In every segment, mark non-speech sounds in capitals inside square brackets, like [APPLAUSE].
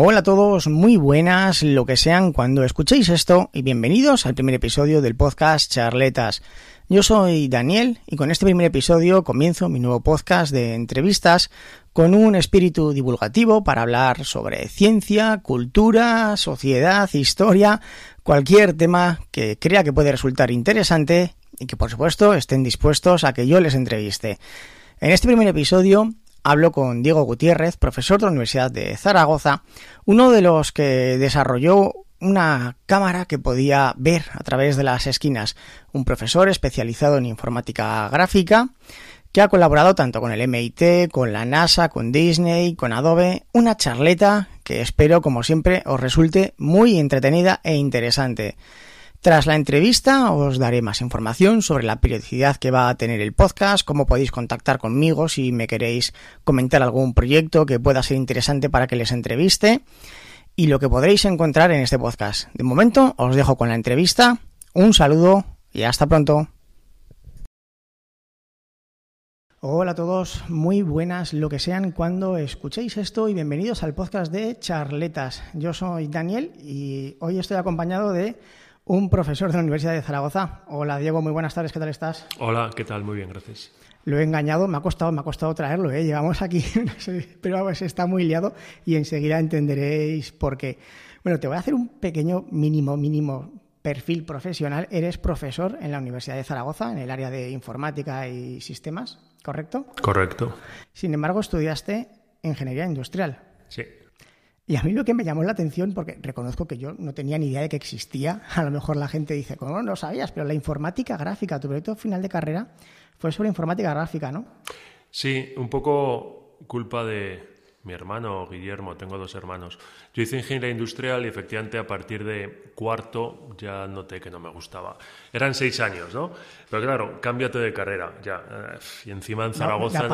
Hola a todos, muy buenas, lo que sean cuando escuchéis esto y bienvenidos al primer episodio del podcast Charletas. Yo soy Daniel y con este primer episodio comienzo mi nuevo podcast de entrevistas con un espíritu divulgativo para hablar sobre ciencia, cultura, sociedad, historia, cualquier tema que crea que puede resultar interesante y que por supuesto estén dispuestos a que yo les entreviste. En este primer episodio hablo con Diego Gutiérrez, profesor de la Universidad de Zaragoza, uno de los que desarrolló una cámara que podía ver a través de las esquinas, un profesor especializado en informática gráfica que ha colaborado tanto con el MIT, con la NASA, con Disney, con Adobe, una charleta que espero como siempre os resulte muy entretenida e interesante. Tras la entrevista os daré más información sobre la periodicidad que va a tener el podcast, cómo podéis contactar conmigo si me queréis comentar algún proyecto que pueda ser interesante para que les entreviste y lo que podréis encontrar en este podcast. De momento os dejo con la entrevista, un saludo y hasta pronto. Hola a todos, muy buenas lo que sean cuando escuchéis esto y bienvenidos al podcast de Charletas. Yo soy Daniel y hoy estoy acompañado de un profesor de la Universidad de Zaragoza. Hola Diego, muy buenas tardes, ¿qué tal estás? Hola, ¿qué tal? Muy bien, gracias. Lo he engañado, me ha costado, me ha costado traerlo, ¿eh? Llevamos aquí, [LAUGHS] pero pues está muy liado y enseguida entenderéis por qué. Bueno, te voy a hacer un pequeño mínimo, mínimo perfil profesional. Eres profesor en la Universidad de Zaragoza, en el área de informática y sistemas, ¿correcto? Correcto. Sin embargo, estudiaste ingeniería industrial. Sí. Y a mí lo que me llamó la atención, porque reconozco que yo no tenía ni idea de que existía, a lo mejor la gente dice, ¿cómo no lo sabías? Pero la informática gráfica, tu proyecto final de carrera fue sobre informática gráfica, ¿no? Sí, un poco culpa de mi hermano Guillermo, tengo dos hermanos. Yo hice ingeniería industrial y efectivamente a partir de cuarto ya noté que no me gustaba. Eran seis años, ¿no? Pero claro, cámbiate de carrera, ya. Eh, y encima en Zaragoza...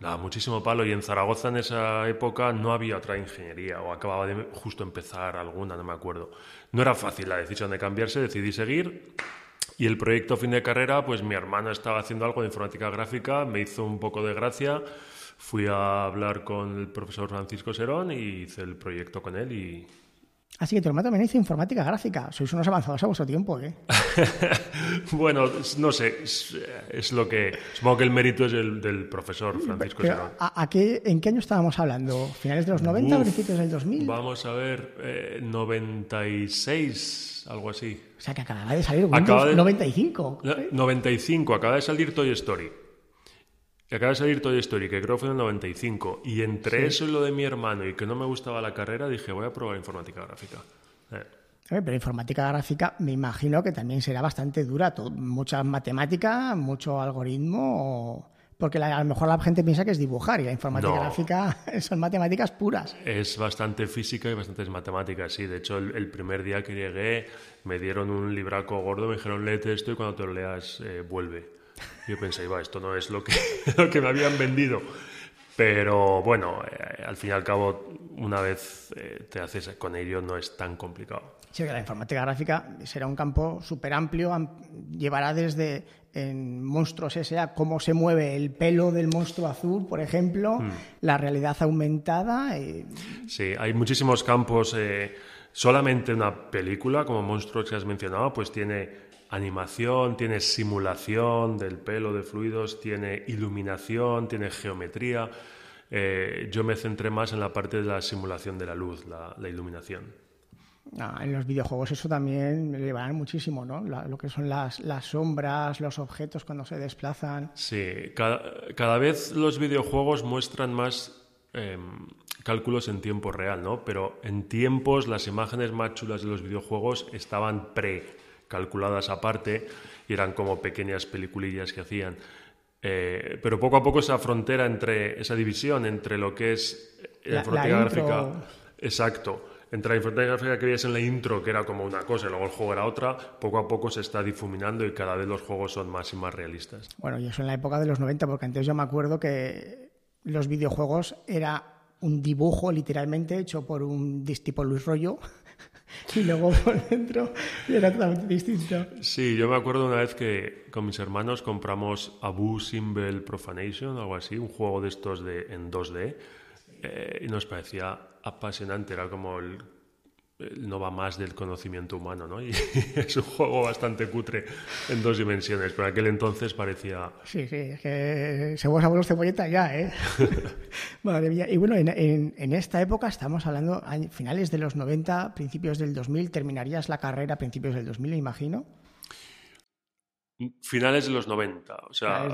Nada, muchísimo palo. Y en Zaragoza en esa época no había otra ingeniería, o acababa de justo empezar alguna, no me acuerdo. No era fácil la decisión de cambiarse, decidí seguir. Y el proyecto fin de carrera, pues mi hermano estaba haciendo algo de informática gráfica, me hizo un poco de gracia. Fui a hablar con el profesor Francisco Serón y hice el proyecto con él y, Así que tu hermano también hizo informática gráfica. Sois unos avanzados a vuestro tiempo, ¿eh? [LAUGHS] bueno, no sé, es, lo que... Supongo que el mérito es el del profesor Francisco Pero, ¿a, qué, ¿En qué año estábamos hablando? ¿Finales de los 90 o principios del 2000? Vamos a ver, 96, eh, algo así. O sea, que acaba de salir Windows de, 95. 95, acaba de salir Toy Story acaba de salir Toy Story, que creo fue en el 95, y entre eso y lo de mi hermano y que no me gustaba la carrera, dije, voy a probar informática gráfica. Eh. Pero informática gráfica me imagino que también será bastante dura, mucha matemática, mucho algoritmo, porque a lo mejor la gente piensa que es dibujar y la informática gráfica [LAUGHS] son matemáticas puras. Es bastante física y bastantes matemáticas, sí. De hecho, el, primer día que llegué me dieron un libraco gordo, me dijeron, léete esto y cuando te lo leas, eh, vuelve. Yo pensé, va, esto no es lo que, [LAUGHS] lo que me habían vendido. Pero bueno, eh, al fin y al cabo, una vez eh, te haces con ello, no es tan complicado. Sí, que la informática gráfica será un campo súper amplio, llevará desde en Monstruos S.A. cómo se mueve el pelo del monstruo azul, por ejemplo, mm. la realidad aumentada. Sí, hay muchísimos campos. Eh, solamente una película, como Monstruos que has mencionado, pues tiene animación, tiene simulación del pelo, de fluidos, tiene iluminación, tiene geometría. Eh, yo me centré más en la parte de la simulación de la luz, la, iluminación. Ah, en los videojuegos eso también me llevarán muchísimo, ¿no? lo que son las, sombras, los objetos cuando se desplazan. Sí, cada, vez los videojuegos muestran más em, cálculos en tiempo real, ¿no? Pero en tiempos las imágenes más chulas de los videojuegos estaban pre calculadas aparte y eran como pequeñas peliculillas que hacían. Eh, pero poco a poco esa frontera entre, esa división entre lo que es la, informática gráfica. Exacto. Entre la informática gráfica que veías en la intro, que era como una cosa y luego el juego era otra, poco a poco se está difuminando y cada vez los juegos son más y más realistas. Bueno, y eso en la época de los 90, porque antes yo me acuerdo que los videojuegos era un dibujo literalmente hecho por un tipo Luis Rollo [LAUGHS] y luego [LAUGHS] por dentro era totalmente distinto. Sí, yo me acuerdo una vez que con mis hermanos compramos Abu Simbel Profanation, algo así, un juego de estos de, en 2D. eh, y nos parecía apasionante, era como el, no va más del conocimiento humano, ¿no? [LAUGHS] Y es un juego bastante cutre en dos dimensiones, pero aquel entonces parecía... Sí, sí, es que se vos abuelos cebolleta ya, ¿eh? [LAUGHS] Madre mía. Y bueno, en, en, esta época estamos hablando, finales de los 90, principios del 2000, terminarías la carrera a principios del 2000, imagino. Finales de los 90, o sea,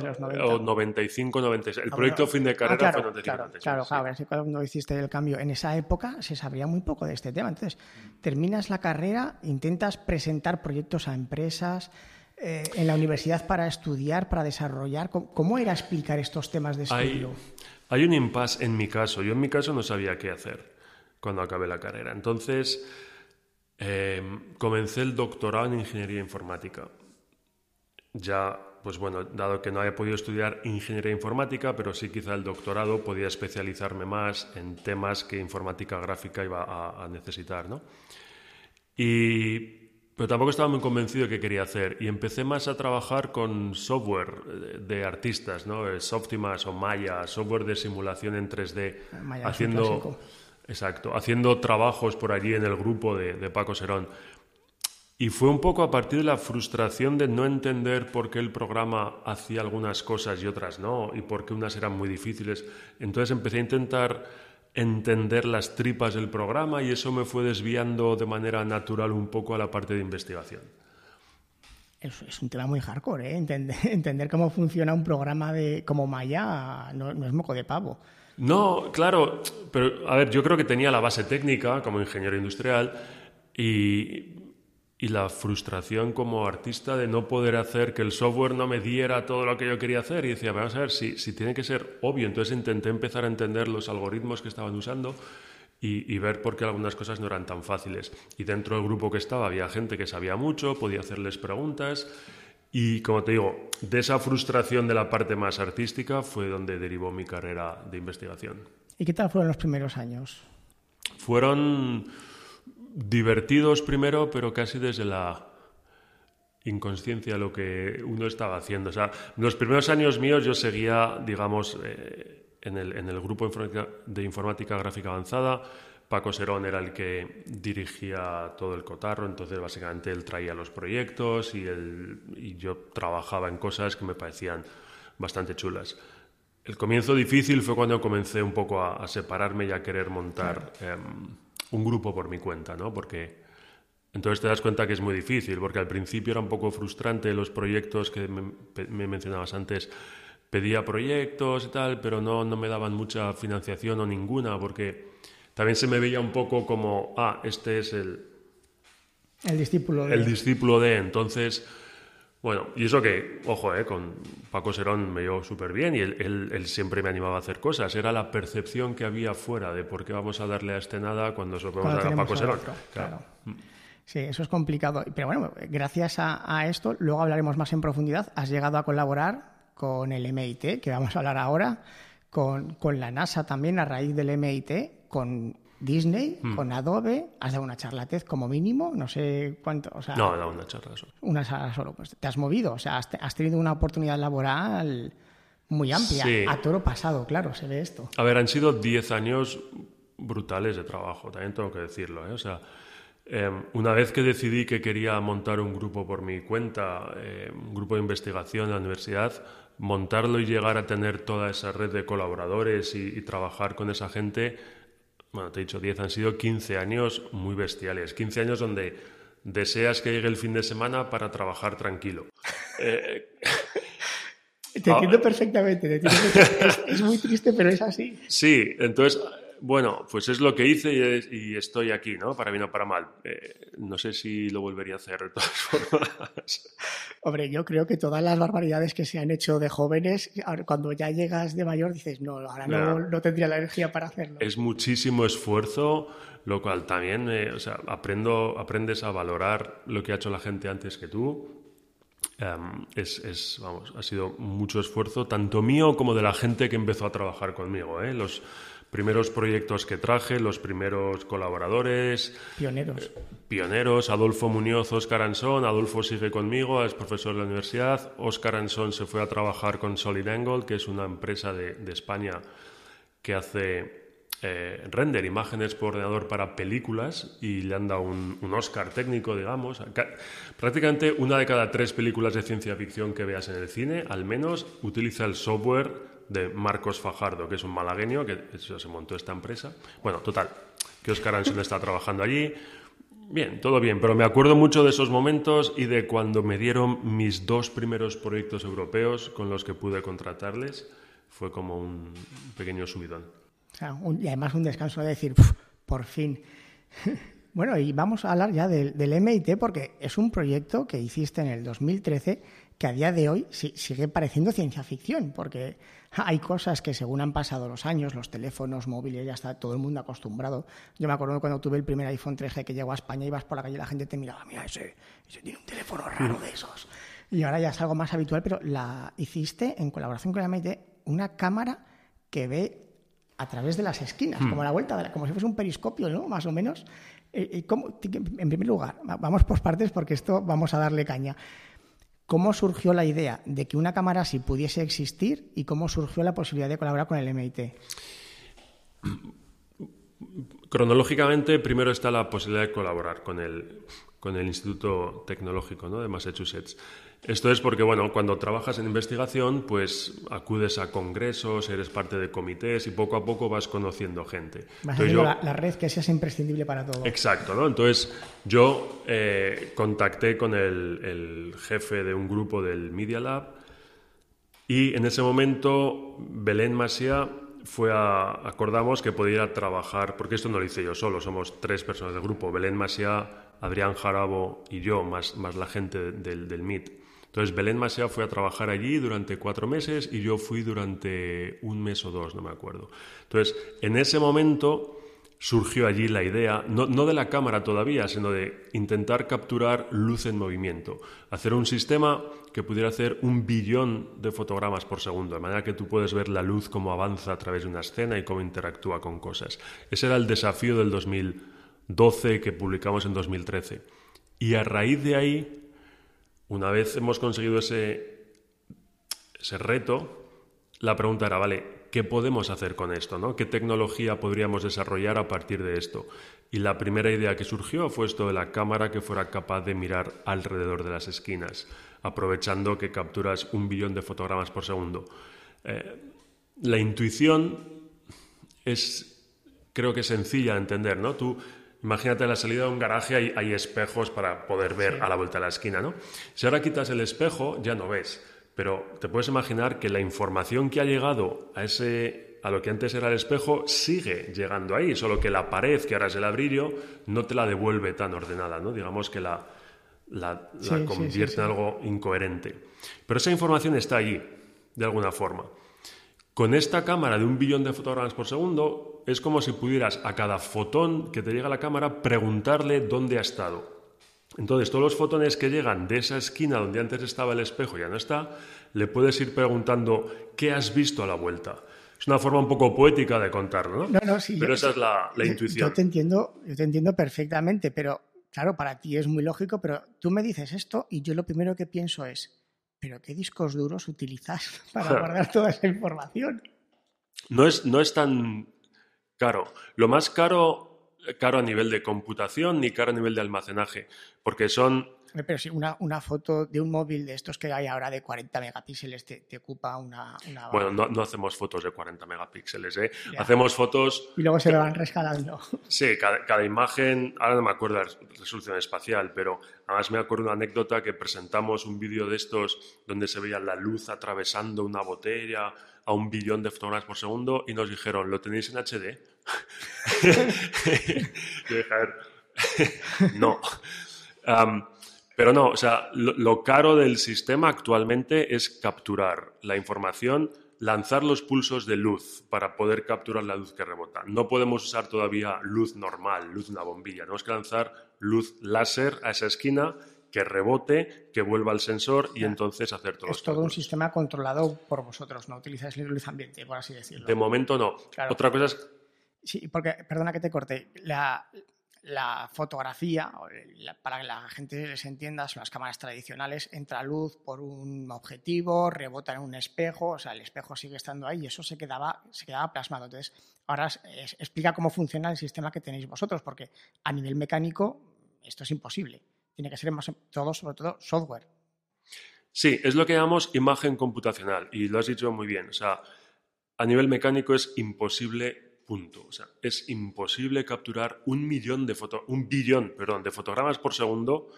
o 95, 96. El ah, proyecto fin de ah, carrera fue 95, claro, Claro, claro, cuando hiciste el cambio. En esa época se sabría muy poco de este tema. Entonces, terminas la carrera, intentas presentar proyectos a empresas eh, en la universidad para estudiar, para desarrollar. ¿Cómo, era explicar estos temas de estudio? Hay, un impasse en mi caso. Yo en mi caso no sabía qué hacer cuando acabé la carrera. Entonces, eh, comencé el doctorado en ingeniería informática ya, pues bueno, dado que no había podido estudiar ingeniería informática, pero sí quizá el doctorado podía especializarme más en temas que informática gráfica iba a, necesitar, ¿no? Y pero tampoco estaba muy convencido de qué quería hacer y empecé más a trabajar con software de artistas, ¿no? Softimas o Maya, software de simulación en 3D, haciendo exacto, haciendo trabajos por allí en el grupo de, de Paco Serón. Y fue un poco a partir de la frustración de no entender por qué el programa hacía algunas cosas y otras no, y por qué unas eran muy difíciles. Entonces empecé a intentar entender las tripas del programa y eso me fue desviando de manera natural un poco a la parte de investigación. Es, un tema muy hardcore, ¿eh? [LAUGHS] entender, cómo funciona un programa de como Maya no, no es moco de pavo. No, claro, pero a ver, yo creo que tenía la base técnica como ingeniero industrial y y la frustración como artista de no poder hacer que el software no me diera todo lo que yo quería hacer. Y decía, vamos a ver si, si tiene que ser obvio. Entonces intenté empezar a entender los algoritmos que estaban usando y, ver por qué algunas cosas no eran tan fáciles. Y dentro del grupo que estaba había gente que sabía mucho, podía hacerles preguntas. Y como te digo, de esa frustración de la parte más artística fue donde derivó mi carrera de investigación. ¿Y qué tal fueron los primeros años? Fueron divertidos primero, pero casi desde la inconsciencia lo que uno estaba haciendo. O sea, en los primeros años míos yo seguía, digamos, eh, en, el, en, el, grupo de informática gráfica avanzada. Paco Serón era el que dirigía todo el cotarro, entonces básicamente él traía los proyectos y, y yo trabajaba en cosas que me parecían bastante chulas. El comienzo difícil fue cuando comencé un poco a, separarme y a querer montar un grupo por mi cuenta, ¿no? Porque entonces te das cuenta que es muy difícil, porque al principio era un poco frustrante los proyectos que me, mencionabas antes. Pedía proyectos y tal, pero no, no me daban mucha financiación o ninguna, porque también se me veía un poco como, ah, este es el... El discípulo de... El discípulo de, entonces bueno, y eso que, ojo, eh, con Paco Serón me llevo súper bien y él, siempre me animaba a hacer cosas. Era la percepción que había fuera de por qué vamos a darle a este nada cuando solo podemos dar a Paco Serón. claro. Sí, eso es complicado. Pero bueno, gracias a, esto, luego hablaremos más en profundidad. Has llegado a colaborar con el MIT, que vamos a hablar ahora, con, con la NASA también a raíz del MIT, con Disney, hmm. con Adobe, has dado una charla TED como mínimo, no sé cuánto. O sea, no, he dado una charla solo. Una charla solo, pues te has movido, o sea, has, tenido una oportunidad laboral muy amplia, a toro pasado, claro, se ve esto. A ver, han sido 10 años brutales de trabajo, también tengo que decirlo, ¿eh? o sea. Em, una vez que decidí que quería montar un grupo por mi cuenta, em, un grupo de investigación en la universidad, montarlo y llegar a tener toda esa red de colaboradores y trabajar con esa gente bueno, te he dicho 10, han sido 15 años muy bestiales. 15 años donde deseas que llegue el fin de semana para trabajar tranquilo. [LAUGHS] Eh, te entiendo ah, perfectamente. es, muy triste, pero es así. Sí, entonces bueno, pues es lo que hice y, estoy aquí, ¿no? Para bien o para mal. Eh, no sé si lo volvería a hacer de todas [LAUGHS] formas. Hombre, yo creo que todas las barbaridades que se han hecho de jóvenes, cuando ya llegas de mayor dices, no, ahora no, tendría la energía para hacerlo. Es muchísimo esfuerzo, lo cual también, eh, o sea, aprendo, aprendes a valorar lo que ha hecho la gente antes que tú. Em, es, es, vamos, ha sido mucho esfuerzo, tanto mío como de la gente que empezó a trabajar conmigo. ¿eh? Los, primeros proyectos que traje, los primeros colaboradores. Pioneros. Eh, pioneros, Adolfo Muñoz, Oscar Ansón. Adolfo sigue conmigo, es profesor de la universidad. Oscar Ansón se fue a trabajar con Solid Angle, que es una empresa de, España que hace eh, render, imágenes por ordenador para películas y le han dado un, Oscar técnico, digamos. Prácticamente una de cada tres películas de ciencia ficción que veas en el cine, al menos, utiliza el software de Marcos Fajardo, que es un malagueño, que se montó esta empresa. Bueno, total, que Oscar Anson está trabajando allí. Bien, todo bien, pero me acuerdo mucho de esos momentos y de cuando me dieron mis dos primeros proyectos europeos con los que pude contratarles. Fue como un pequeño subidón y además un descanso de decir, por fin. [LAUGHS] bueno, y vamos a hablar ya del, MIT porque es un proyecto que hiciste en el 2013 que a día de hoy sigue pareciendo ciencia ficción, porque [LAUGHS] hay cosas que según han pasado los años, los teléfonos móviles, ya está todo el mundo acostumbrado. Yo me acuerdo cuando tuve el primer iPhone 3G que llegó a España, ibas por la calle y la gente te miraba, mira, ese, ese tiene un teléfono raro de esos. Y ahora ya es algo más habitual, pero la hiciste en colaboración con el MIT una cámara que ve a través de las esquinas, como hmm. la vuelta, como si fuese un periscopio, ¿no? Más o menos. Eh, eh, en primer lugar, vamos por partes porque esto vamos a darle caña. ¿Cómo surgió la idea de que una cámara así pudiese existir y cómo surgió la posibilidad de colaborar con el MIT? Cronológicamente, primero está la posibilidad de colaborar con el, con el Instituto Tecnológico de Massachusetts. Esto es porque, bueno, cuando trabajas en investigación, pues acudes a congresos, eres parte de comités y poco a poco vas conociendo gente. Vas la, red que sea imprescindible para todo. Exacto, ¿no? Entonces yo eh, contacté con el, jefe de un grupo del Media Lab y en ese momento Belén Masia fue a, acordamos que podía trabajar, porque esto no lo hice yo solo, somos tres personas del grupo, Belén Masia, Adrián Jarabo y yo, más, más la gente del, del MIT. Entonces Belén Masea fue a trabajar allí durante cuatro meses y yo fui durante un mes o dos, no me acuerdo. Entonces, en ese momento surgió allí la idea, no, de la cámara todavía, sino de intentar capturar luz en movimiento, hacer un sistema que pudiera hacer un billón de fotogramas por segundo, de manera que tú puedes ver la luz cómo avanza a través de una escena y cómo interactúa con cosas. Ese era el desafío del 2012 que publicamos en 2013. Y a raíz de ahí una vez hemos conseguido ese, ese reto, la pregunta era, vale, ¿qué podemos hacer con esto? ¿Qué tecnología podríamos desarrollar a partir de esto? Y la primera idea que surgió fue esto de la cámara que fuera capaz de mirar alrededor de las esquinas, aprovechando que capturas un billón de fotogramas por segundo. Eh, la intuición es, creo que sencilla de entender, ¿no? Tú Imagínate la salida de un garaje hay, hay espejos para poder ver a la vuelta de la esquina, ¿no? Si ahora quitas el espejo, ya no ves. Pero te puedes imaginar que la información que ha llegado a ese a lo que antes era el espejo sigue llegando ahí, solo que la pared, que ahora es el ladrillo, no te la devuelve tan ordenada, ¿no? Digamos que la, la, convierte en algo incoherente. Pero esa información está allí, de alguna forma. Con esta cámara de un billón de fotogramas por segundo, es como si pudieras a cada fotón que te llega a la cámara preguntarle dónde ha estado. Entonces, todos los fotones que llegan de esa esquina donde antes estaba el espejo y ya no está, le puedes ir preguntando qué has visto a la vuelta. Es una forma un poco poética de contarlo, ¿no? No, sí. Pero esa es la, intuición. Yo te entiendo, yo te entiendo perfectamente, pero claro, para ti es muy lógico, pero tú me dices esto y yo lo primero que pienso es, pero ¿qué discos duros utilizas [LAUGHS] para guardar toda esa información? No es, no es tan caro. Lo más caro, caro a nivel de computación ni caro a nivel de almacenaje, porque son pero si una, una, foto de un móvil de estos que hay ahora de 40 megapíxeles te, te ocupa una, Bueno, no, no, hacemos fotos de 40 megapíxeles, ¿eh? Hacemos fotos... Y luego se lo van rescalando. Sí, cada, cada, imagen, ahora no me acuerdo la resolución espacial, pero además me acuerdo una anécdota que presentamos un vídeo de estos donde se veía la luz atravesando una botella a un billón de fotogramas por segundo y nos dijeron, ¿lo tenéis en HD? [LAUGHS] [LAUGHS] y dije, a ver, [LAUGHS] no. Pero no, o sea, lo, caro del sistema actualmente es capturar la información, lanzar los pulsos de luz para poder capturar la luz que rebota. No podemos usar todavía luz normal, luz de una bombilla. Tenemos que lanzar luz láser a esa esquina que rebote, que vuelva al sensor y entonces hacer todo. Es todo un sistema controlado por vosotros, no utilizáis luz ambiente, por así decirlo. De momento no. Otra cosa es... Sí, porque, perdona que te corte, la, la fotografía, para que la gente se entienda, son las cámaras tradicionales, entra luz por un objetivo, rebota en un espejo, o sea, el espejo sigue estando ahí y eso se quedaba, se quedaba plasmado. Entonces, ahora explica cómo funciona el sistema que tenéis vosotros, porque a nivel mecánico esto es imposible. Tiene que ser más todo, sobre todo, software. Sí, es lo que llamamos imagen computacional y lo has dicho muy bien. O sea, a nivel mecánico es imposible Punto. O sea, es imposible capturar un millón de foto, un billón, perdón, de fotogramas por segundo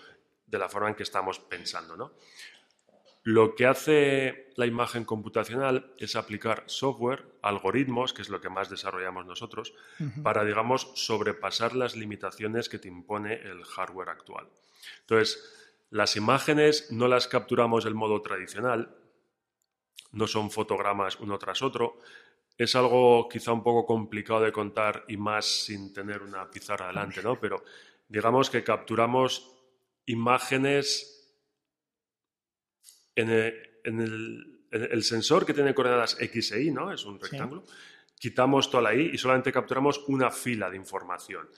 de la forma en que estamos pensando, ¿no? Lo que hace la imagen computacional es aplicar software, algoritmos, que es lo que más desarrollamos nosotros, para, digamos, sobrepasar las limitaciones que te impone el hardware actual. Entonces, las imágenes no las capturamos del modo tradicional, no son fotogramas uno tras otro, es algo quizá un poco complicado de contar y más sin tener una pizarra delante, ¿no? Pero digamos que capturamos imágenes en el, sensor que tiene coordenadas X e Y, ¿no? Es un rectángulo. Quitamos toda la Y y solamente capturamos una fila de información.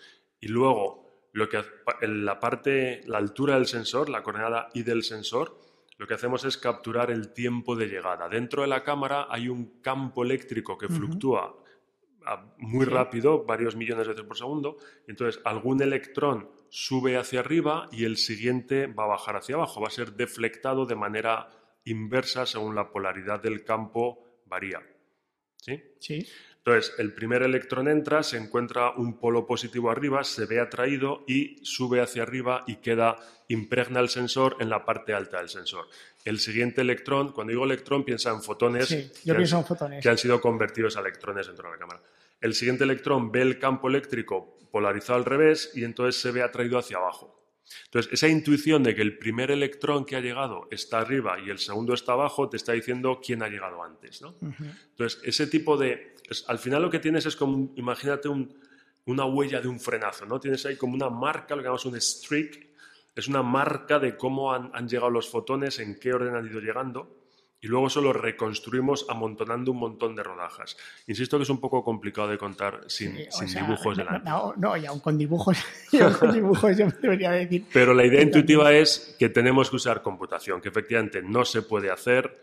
Y luego, lo que, la parte, la altura del sensor, la coordenada Y del sensor, lo que hacemos es capturar el tiempo de llegada. Dentro de la cámara hay un campo eléctrico que fluctúa muy rápido, varios millones de veces por segundo, entonces algún electrón sube hacia arriba y el siguiente va a bajar hacia abajo, va a ser deflectado de manera inversa según la polaridad del campo varía. ¿Sí? Sí. Entonces, el primer electrón entra, se encuentra un polo positivo arriba, se ve atraído y sube hacia arriba y queda, impregna el sensor en la parte alta del sensor. El siguiente electrón, cuando digo electrón, piensa en fotones, yo pienso en fotones. que han sido convertidos a electrones dentro de la cámara. El siguiente electrón ve el campo eléctrico polarizado al revés y entonces se ve atraído hacia abajo. Entonces, esa intuición de que el primer electrón que ha llegado está arriba y el segundo está abajo, te está diciendo quién ha llegado antes. ¿no? Entonces, ese tipo de... al final lo que tienes es como, imagínate una huella de un frenazo, ¿no? Tienes ahí como una marca, lo que llamamos un streak, es una marca de cómo han llegado los fotones, en qué orden han ido llegando y luego solo reconstruimos amontonando un montón de rodajas. Insisto que es un poco complicado de contar sin, dibujos delante. No, no, y aún con dibujos, [LAUGHS] con dibujos yo debería decir. Pero la idea intuitiva es que tenemos que usar computación, que efectivamente no se puede hacer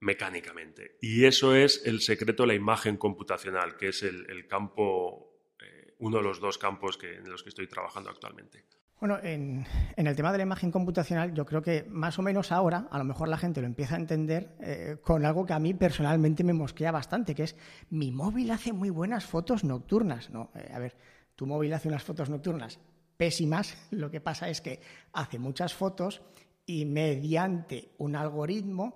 mecánicamente. Y eso es el secreto de la imagen computacional, que es el, campo, eh, uno de los dos campos que, en los que estoy trabajando actualmente. Bueno, en, el tema de la imagen computacional, yo creo que más o menos ahora, a lo mejor la gente lo empieza a entender eh, con algo que a mí personalmente me mosquea bastante, que es mi móvil hace muy buenas fotos nocturnas. No, eh, a ver, tu móvil hace unas fotos nocturnas pésimas, [LAUGHS] lo que pasa es que hace muchas fotos y mediante un algoritmo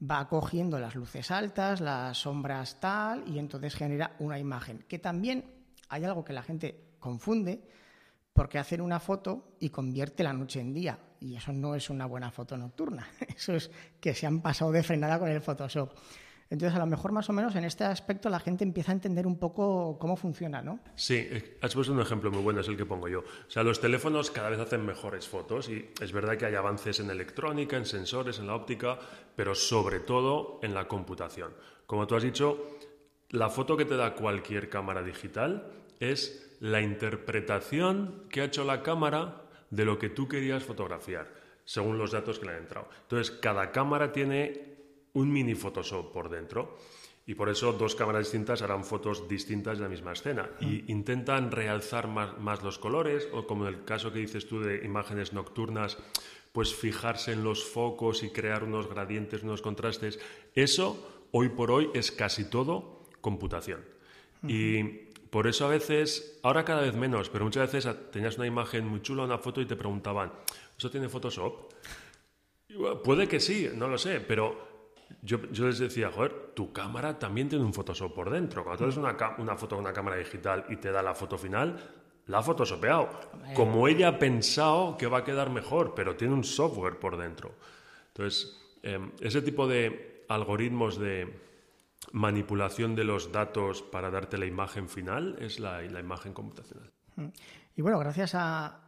va cogiendo las luces altas, las sombras tal, y entonces genera una imagen. Que también hay algo que la gente confunde, porque hacen una foto y convierte la noche en día. Y eso no es una buena foto nocturna. [LAUGHS] Eso es que se han pasado de frenada con el Photoshop. Entonces, a lo mejor más o menos en este aspecto la gente empieza a entender un poco cómo funciona, ¿no? Sí, eh, has puesto un ejemplo muy bueno, es el que pongo yo. O sea, los teléfonos cada vez hacen mejores fotos y es verdad que hay avances en electrónica, en sensores, en la óptica, pero sobre todo en la computación. Como tú has dicho, la foto que te da cualquier cámara digital es la interpretación que ha hecho la cámara de lo que tú querías fotografiar, según los datos que le han entrado. Entonces, cada cámara tiene un mini Photoshop por dentro. Y por eso dos cámaras distintas harán fotos distintas de la misma escena. Y intentan realzar más, los colores, o como en el caso que dices tú de imágenes nocturnas, pues fijarse en los focos y crear unos gradientes, unos contrastes. Eso, hoy por hoy, es casi todo computación. Y por eso a veces, ahora cada vez menos, pero muchas veces tenías una imagen muy chula, una foto y te preguntaban, ¿eso tiene Photoshop? puede que sí, no lo sé, pero yo, les decía, joder, tu cámara también tiene un Photoshop por dentro. Cuando tú haces una, una foto con una cámara digital y te da la foto final, la ha photoshopeado. Como ella ha pensado que va a quedar mejor, pero tiene un software por dentro. Entonces, em, ese tipo de algoritmos de, manipulación de los datos para darte la imagen final es la, imagen computacional. Mm. Y bueno, gracias a,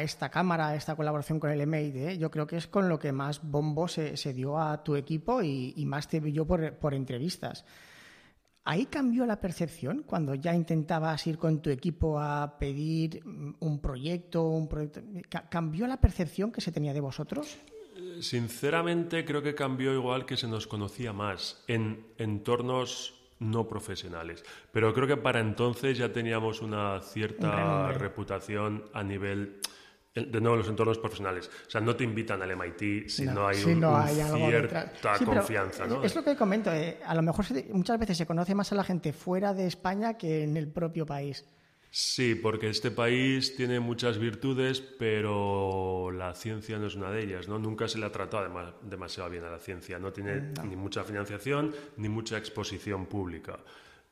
esta cámara, a esta colaboración con el MID, yo creo que es con lo que más bombo se, dio a tu equipo y, más te vi yo por, entrevistas. ¿Ahí cambió la percepción cuando ya intentabas ir con tu equipo a pedir un proyecto, un proyecto? ¿Cambió la percepción que se tenía de vosotros? Sinceramente creo que cambió igual que se nos conocía más en entornos no profesionales. Pero creo que para entonces ya teníamos una cierta reputación a nivel de nuevo los entornos profesionales. O sea, no te invitan al MIT si no, hay, cierta confianza. Es lo que comento. Eh, a lo mejor muchas veces se conoce más a la gente fuera de España que en el propio país. Sí, porque este país tiene muchas virtudes, pero la ciencia no es una de ellas. ¿no? Nunca se le ha tratado demasiado bien a la ciencia. No tiene ni mucha financiación ni mucha exposición pública.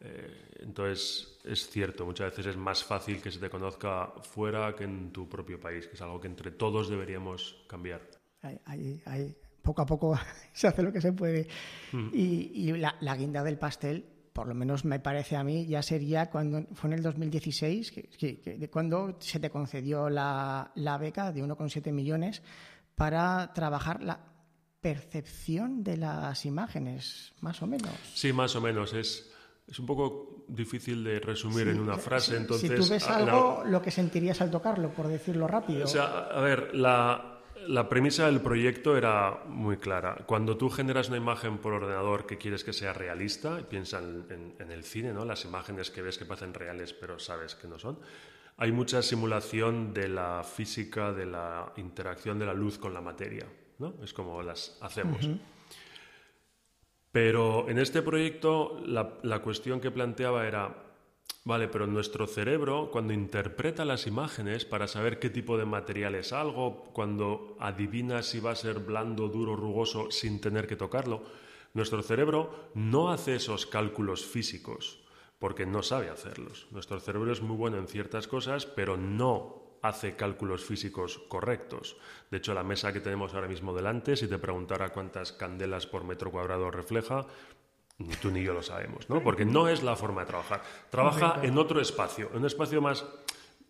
Eh, entonces, es cierto, muchas veces es más fácil que se te conozca fuera que en tu propio país, que es algo que entre todos deberíamos cambiar. poco a poco [LAUGHS] se hace lo que se puede. Mm. Y, la, guinda del pastel, por lo menos me parece a mí, ya sería cuando fue en el 2016, que, cuando se te concedió la, la beca de 1,7 millones para trabajar la percepción de las imágenes, más o menos. Sí, más o menos. Es es un poco difícil de resumir en una frase, entonces... Si tú ves algo, lo que sentirías al tocarlo, por decirlo rápido. O sea, a ver, la, premisa del proyecto era muy clara. Cuando tú generas una imagen por ordenador que quieres que sea realista, piensa en, en, el cine, ¿no? Las imágenes que ves que parecen reales, pero sabes que no son. Hay mucha simulación de la física, de la interacción de la luz con la materia, ¿no? Es como las hacemos. Pero en este proyecto la, cuestión que planteaba era, vale, pero nuestro cerebro cuando interpreta las imágenes para saber qué tipo de material es algo, cuando adivina si va a ser blando, duro, rugoso sin tener que tocarlo, nuestro cerebro no hace esos cálculos físicos porque no sabe hacerlos. Nuestro cerebro es muy bueno en ciertas cosas, pero no hace cálculos físicos correctos. De hecho, la mesa que tenemos ahora mismo delante, si te preguntara cuántas candelas por metro cuadrado refleja, ni tú ni yo lo sabemos, ¿no? Porque no es la forma de trabajar. Trabaja en otro espacio, en un espacio más,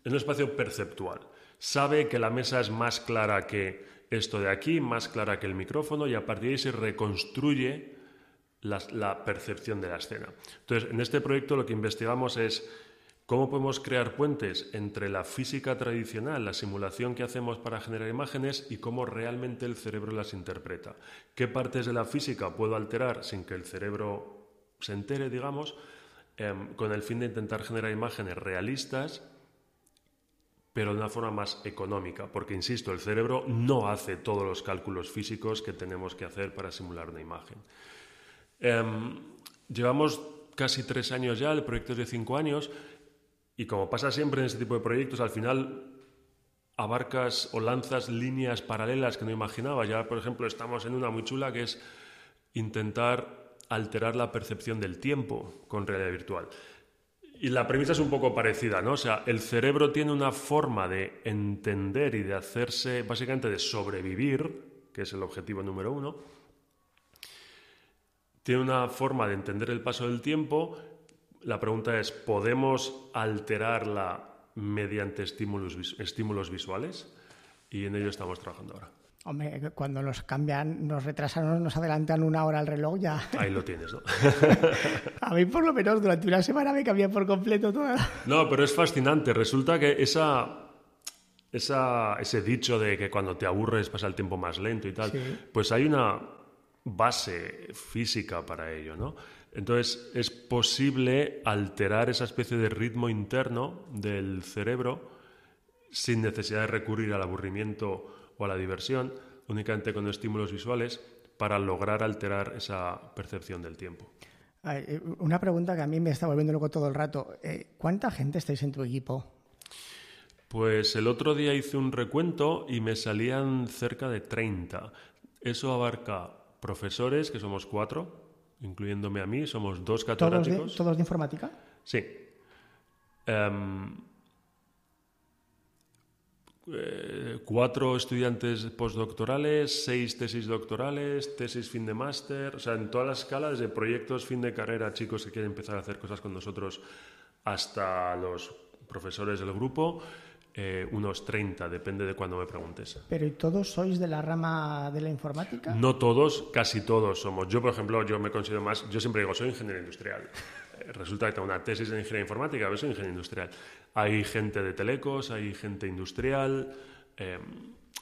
en un espacio perceptual. Sabe que la mesa es más clara que esto de aquí, más clara que el micrófono, y a partir de ahí se reconstruye la, la percepción de la escena. Entonces, en este proyecto lo que investigamos es ¿Cómo podemos crear puentes entre la física tradicional, la simulación que hacemos para generar imágenes, y cómo realmente el cerebro las interpreta? ¿Qué partes de la física puedo alterar sin que el cerebro se entere, digamos, em, con el fin de intentar generar imágenes realistas, pero de una forma más económica? Porque, insisto, el cerebro no hace todos los cálculos físicos que tenemos que hacer para simular una imagen. Em, llevamos casi tres años ya, el proyecto es de cinco años, y como pasa siempre en este tipo de proyectos, al final abarcas o lanzas líneas paralelas que no imaginaba. Ya, por ejemplo, estamos en una muy chula que es intentar alterar la percepción del tiempo con realidad virtual. Y la premisa es un poco parecida, ¿no? O sea, el cerebro tiene una forma de entender y de hacerse, básicamente de sobrevivir, que es el objetivo número uno. Tiene una forma de entender el paso del tiempo la pregunta es, ¿podemos alterarla mediante estímulos, estímulos visuales? Y en ello estamos trabajando ahora. Hombre, cuando nos cambian, nos retrasan, nos adelantan una hora al reloj, ya. Ahí lo tienes, ¿no? [LAUGHS] A mí, por lo menos, durante una semana me cambia por completo toda. No, pero es fascinante. Resulta que esa, esa, ese dicho de que cuando te aburres pasa el tiempo más lento y tal, pues hay una base física para ello, ¿no? Entonces es posible alterar esa especie de ritmo interno del cerebro sin necesidad de recurrir al aburrimiento o a la diversión, únicamente con estímulos visuales, para lograr alterar esa percepción del tiempo. Eh, una pregunta que a mí me está volviendo loco todo el rato. Eh, ¿Cuánta gente estáis en tu equipo? Pues el otro día hice un recuento y me salían cerca de 30. Eso abarca profesores, que somos cuatro, incluyéndome a mí, somos dos catedráticos. ¿Todos de, informática? Sí. Em, eh, cuatro estudiantes postdoctorales, seis tesis doctorales, tesis fin de máster, o sea, en toda la escala, desde proyectos fin de carrera, chicos que quieren empezar a hacer cosas con nosotros, hasta los profesores del grupo. Eh, unos 30, depende de cuando me preguntes. ¿Pero y todos sois de la rama de la informática? No todos, casi todos somos. Yo, por ejemplo, yo me considero más, yo siempre digo, soy ingeniero industrial. resulta que tengo una tesis en ingeniería informática, a veces en ingeniería industrial. Hay gente de telecos, hay gente industrial, eh,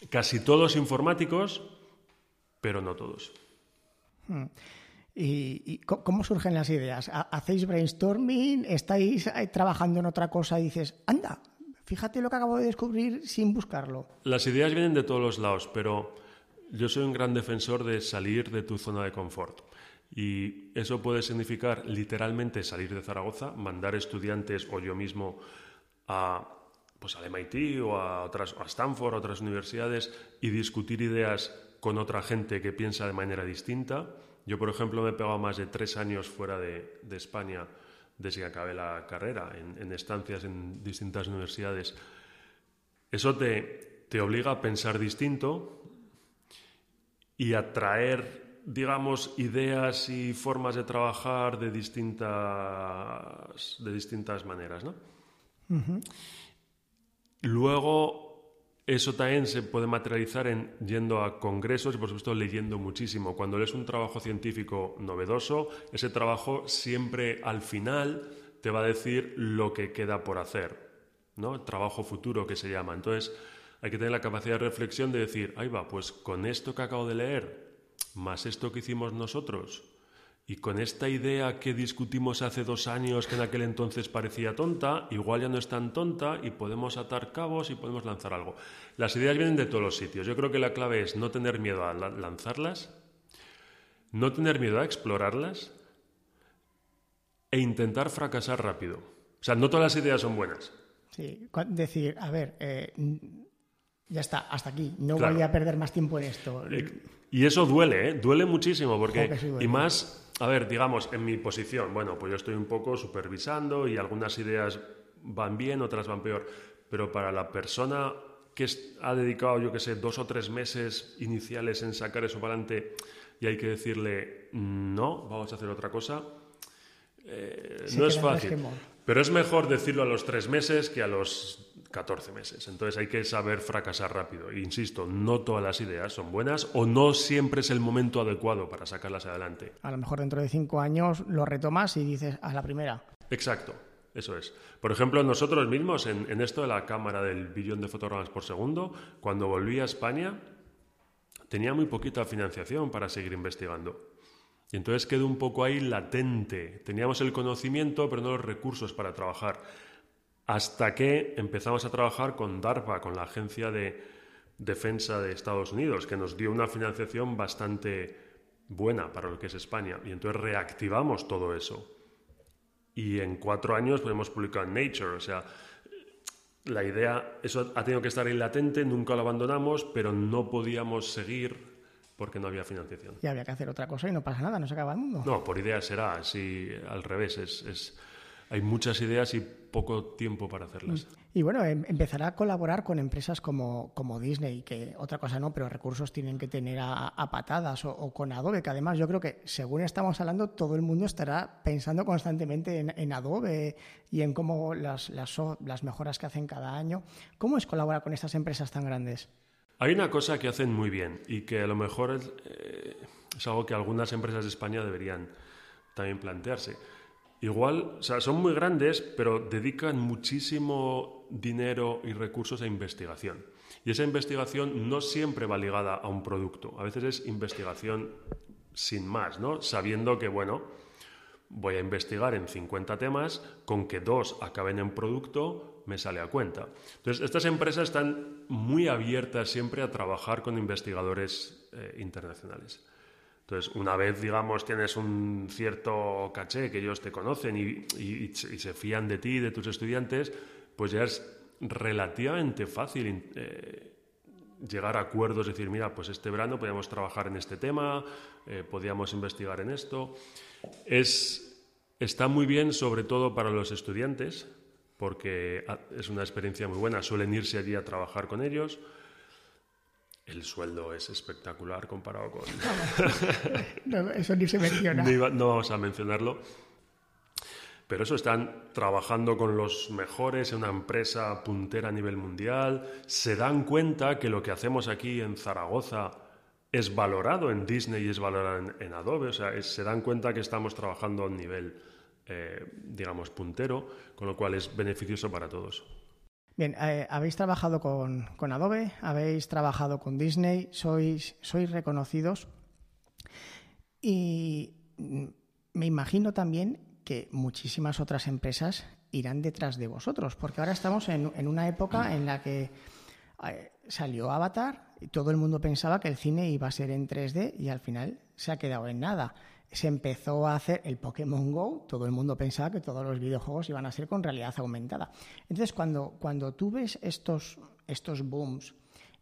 casi todos informáticos, pero no todos. Hmm. ¿Y, cómo surgen las ideas? ¿Hacéis brainstorming? ¿Estáis eh, trabajando en otra cosa y dices, anda, fíjate lo que acabo de descubrir sin buscarlo? Las ideas vienen de todos los lados, pero yo soy un gran defensor de salir de tu zona de confort. Y eso puede significar literalmente salir de Zaragoza, mandar estudiantes o yo mismo a pues al MIT o a, otras, a Stanford, a otras universidades y discutir ideas con otra gente que piensa de manera distinta. Yo, por ejemplo, me he pegado más de tres años fuera de, España desde que acabé la carrera, en, estancias en distintas universidades. Eso te, te obliga a pensar distinto y a traer digamos, ideas y formas de trabajar de distintas, de distintas maneras, ¿no? Luego, eso también se puede materializar en yendo a congresos y, por supuesto, leyendo muchísimo. Cuando lees un trabajo científico novedoso, ese trabajo siempre al final te va a decir lo que queda por hacer, ¿no? El trabajo futuro que se llama. Entonces, hay que tener la capacidad de reflexión de decir, ahí va, pues con esto que acabo de leer, más esto que hicimos nosotros, y con esta idea que discutimos hace dos años, que en aquel entonces parecía tonta, igual ya no es tan tonta y podemos atar cabos y podemos lanzar algo. Las ideas vienen de todos los sitios. Yo creo que la clave es no tener miedo a lanzarlas, no tener miedo a explorarlas e intentar fracasar rápido. O sea, no todas las ideas son buenas. Sí, decir, a ver, eh, ya está, hasta aquí, no voy a perder más tiempo en esto. Eh, y eso duele, ¿eh? duele muchísimo, porque, y más, a ver, digamos, en mi posición, bueno, pues yo estoy un poco supervisando y algunas ideas van bien, otras van peor, pero para la persona que ha dedicado, yo que sé, dos o tres meses iniciales en sacar eso para adelante y hay que decirle, no, vamos a hacer otra cosa, eh, no es fácil. Pero es mejor decirlo a los tres meses que a los 14 meses. Entonces hay que saber fracasar rápido. E insisto, no todas las ideas son buenas o no siempre es el momento adecuado para sacarlas adelante. A lo mejor dentro de cinco años lo retomas y dices a la primera. Exacto. Eso es. Por ejemplo, nosotros mismos, en, en esto de la cámara del billón de fotogramas por segundo, cuando volví a España, tenía muy poquita financiación para seguir investigando. Y entonces quedó un poco ahí latente. Teníamos el conocimiento, pero no los recursos para trabajar hasta que empezamos a trabajar con DARPA, con la Agencia de Defensa de Estados Unidos, que nos dio una financiación bastante buena para lo que es España. Y entonces reactivamos todo eso. Y en cuatro años podemos publicar en Nature. O sea, la idea, eso ha tenido que estar ahí latente, nunca lo abandonamos, pero no podíamos seguir porque no había financiación. Y había que hacer otra cosa y no pasa nada, no se acaba el mundo. No, por idea será, así al revés, es hay muchas ideas y poco tiempo para hacerlas. Y bueno, em, empezará a colaborar con empresas como, como Disney, que otra cosa no, pero recursos tienen que tener a, patadas, o, con Adobe, que además yo creo que según estamos hablando, todo el mundo estará pensando constantemente en, Adobe y en cómo las, las, las mejoras que hacen cada año. ¿Cómo es colaborar con estas empresas tan grandes? Hay una cosa que hacen muy bien y que a lo mejor es, eh, algo que algunas empresas de España deberían también plantearse Igual, o sea, son muy grandes, pero dedican muchísimo dinero y recursos a investigación. Y esa investigación no siempre va ligada a un producto. A veces es investigación sin más, ¿no? Sabiendo que, bueno, voy a investigar en 50 temas, con que dos acaben en producto, me sale a cuenta. Entonces, estas empresas están muy abiertas siempre a trabajar con investigadores eh, internacionales. Entonces, una vez, digamos, tienes un cierto caché que ellos te conocen y, se fían de ti, de tus estudiantes, pues ya es relativamente fácil eh, llegar a acuerdos, decir, mira, pues este verano podíamos trabajar en este tema, eh, podíamos investigar en esto. Es, está muy bien, sobre todo para los estudiantes, porque ah, es una experiencia muy buena, suelen irse allí a trabajar con ellos el sueldo es espectacular comparado con... [LAUGHS] no, eso ni se [LAUGHS] menciona. no vamos a mencionarlo. Pero eso, están trabajando con los mejores en una empresa puntera a nivel mundial, se dan cuenta que lo que hacemos aquí en Zaragoza es valorado en Disney y es valorado en, Adobe, o sea, se dan cuenta que estamos trabajando a un nivel eh, digamos, puntero, con lo cual es beneficioso para todos. Bien, eh, habéis trabajado con, Adobe, habéis trabajado con Disney, sois, sois reconocidos y mm, me imagino también que muchísimas otras empresas irán detrás de vosotros, porque ahora estamos en, en una época en la que eh, salió Avatar y todo el mundo pensaba que el cine iba a ser en 3D y al final se ha quedado en nada se empezó a hacer el Pokémon Go, todo el mundo pensaba que todos los videojuegos iban a ser con realidad aumentada. Entonces, cuando, cuando tú ves estos, estos booms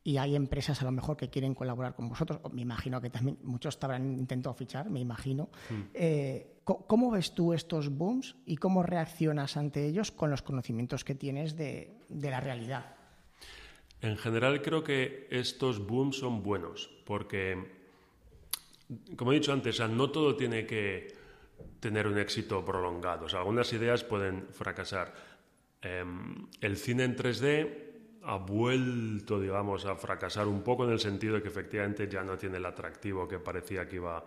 y hay empresas a lo mejor que quieren colaborar con vosotros, me imagino que también muchos te habrán intentado fichar, me imagino, mm. eh, ¿cómo ves tú estos booms y cómo reaccionas ante ellos con los conocimientos que tienes de, de la realidad? En general creo que estos booms son buenos porque como he dicho antes, no todo tiene que tener un éxito prolongado. algunas ideas pueden fracasar. Em, el cine en 3D ha vuelto, digamos, a fracasar un poco en el sentido de que efectivamente ya no tiene el atractivo que parecía que iba,